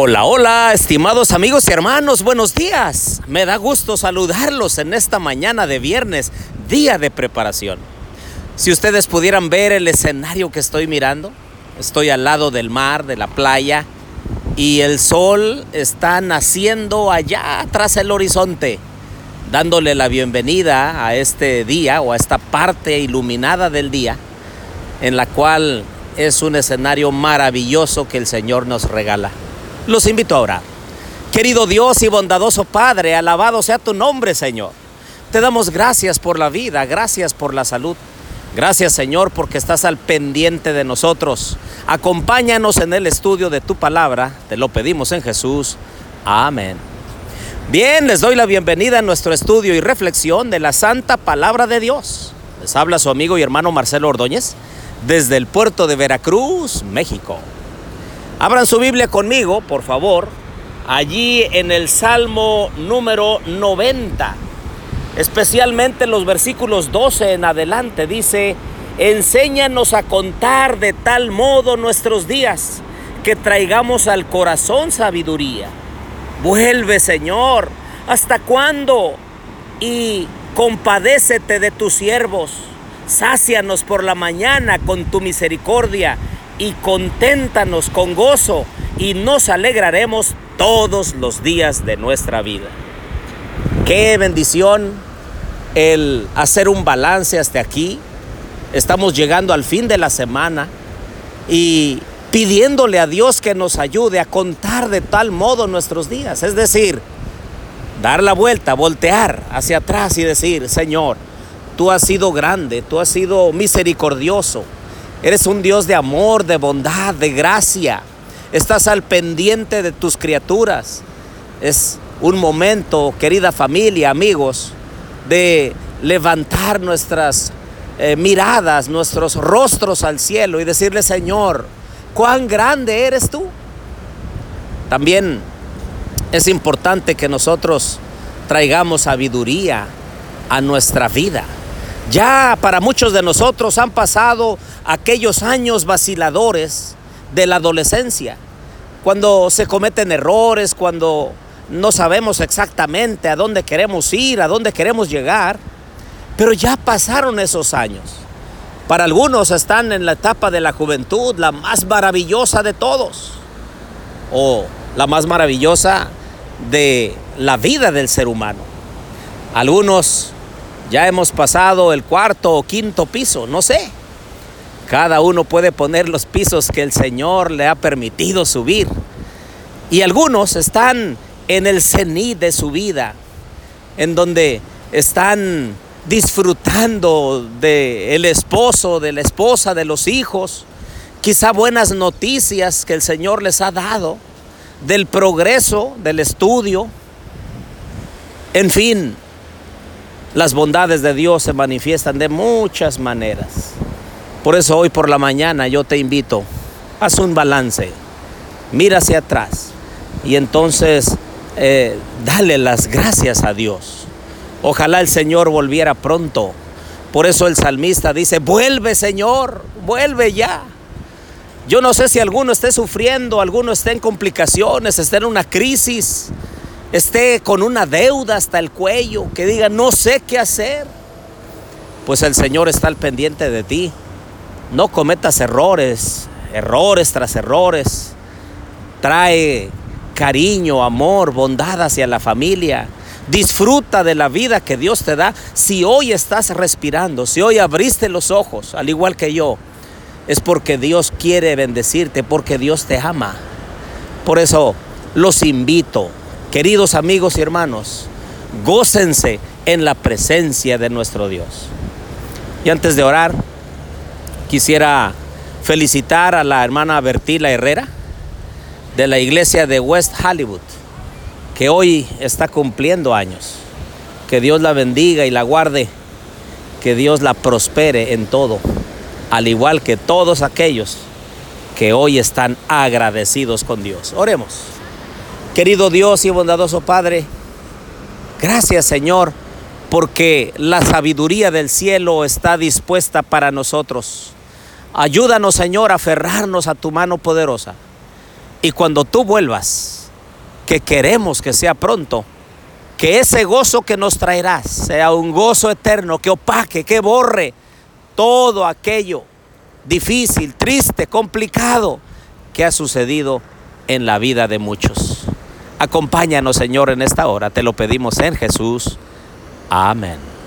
Hola, hola, estimados amigos y hermanos, buenos días. Me da gusto saludarlos en esta mañana de viernes, día de preparación. Si ustedes pudieran ver el escenario que estoy mirando, estoy al lado del mar, de la playa, y el sol está naciendo allá tras el horizonte, dándole la bienvenida a este día o a esta parte iluminada del día, en la cual es un escenario maravilloso que el Señor nos regala. Los invito a orar. Querido Dios y bondadoso Padre, alabado sea tu nombre, Señor. Te damos gracias por la vida, gracias por la salud. Gracias, Señor, porque estás al pendiente de nosotros. Acompáñanos en el estudio de tu palabra. Te lo pedimos en Jesús. Amén. Bien, les doy la bienvenida a nuestro estudio y reflexión de la santa palabra de Dios. Les habla su amigo y hermano Marcelo Ordóñez desde el puerto de Veracruz, México. Abran su Biblia conmigo, por favor, allí en el Salmo número 90, especialmente los versículos 12 en adelante, dice, enséñanos a contar de tal modo nuestros días que traigamos al corazón sabiduría. Vuelve, Señor, ¿hasta cuándo? Y compadécete de tus siervos. Sácianos por la mañana con tu misericordia y conténtanos con gozo y nos alegraremos todos los días de nuestra vida. Qué bendición el hacer un balance hasta aquí. Estamos llegando al fin de la semana y pidiéndole a Dios que nos ayude a contar de tal modo nuestros días. Es decir, dar la vuelta, voltear hacia atrás y decir, Señor, tú has sido grande, tú has sido misericordioso Eres un Dios de amor, de bondad, de gracia. Estás al pendiente de tus criaturas. Es un momento, querida familia, amigos, de levantar nuestras eh, miradas, nuestros rostros al cielo y decirle, Señor, cuán grande eres tú. También es importante que nosotros traigamos sabiduría a nuestra vida. Ya para muchos de nosotros han pasado aquellos años vaciladores de la adolescencia, cuando se cometen errores, cuando no sabemos exactamente a dónde queremos ir, a dónde queremos llegar, pero ya pasaron esos años. Para algunos están en la etapa de la juventud, la más maravillosa de todos, o la más maravillosa de la vida del ser humano. Algunos ya hemos pasado el cuarto o quinto piso, no sé. Cada uno puede poner los pisos que el Señor le ha permitido subir. Y algunos están en el cenit de su vida, en donde están disfrutando del el esposo, de la esposa, de los hijos, quizá buenas noticias que el Señor les ha dado, del progreso, del estudio, en fin, las bondades de Dios se manifiestan de muchas maneras. Por eso hoy por la mañana yo te invito, haz un balance, mira hacia atrás y entonces eh, dale las gracias a Dios. Ojalá el Señor volviera pronto. Por eso el salmista dice, vuelve Señor, vuelve ya. Yo no sé si alguno esté sufriendo, alguno esté en complicaciones, esté en una crisis, esté con una deuda hasta el cuello, que diga, no sé qué hacer, pues el Señor está al pendiente de ti. No cometas errores, errores tras errores. Trae cariño, amor, bondad hacia la familia. Disfruta de la vida que Dios te da. Si hoy estás respirando, si hoy abriste los ojos, al igual que yo, es porque Dios quiere bendecirte, porque Dios te ama. Por eso los invito Queridos amigos y hermanos, gócense en la presencia de nuestro Dios. Y antes de orar, quisiera felicitar a la hermana Bertila Herrera de la iglesia de West Hollywood, que hoy está cumpliendo años. Que Dios la bendiga y la guarde, que Dios la prospere en todo, al igual que todos aquellos que hoy están agradecidos con Dios. Oremos. Querido Dios y bondadoso Padre, gracias Señor, porque la sabiduría del cielo está dispuesta para nosotros. Ayúdanos Señor a aferrarnos a tu mano poderosa Y cuando tú vuelvas, que queremos que sea pronto, que ese gozo que nos traerás sea un gozo eterno, que opaque, que borre todo aquello difícil, triste, complicado que ha sucedido en la vida de muchos. Acompáñanos, Señor, en esta hora. Te lo pedimos en Jesús. Amén.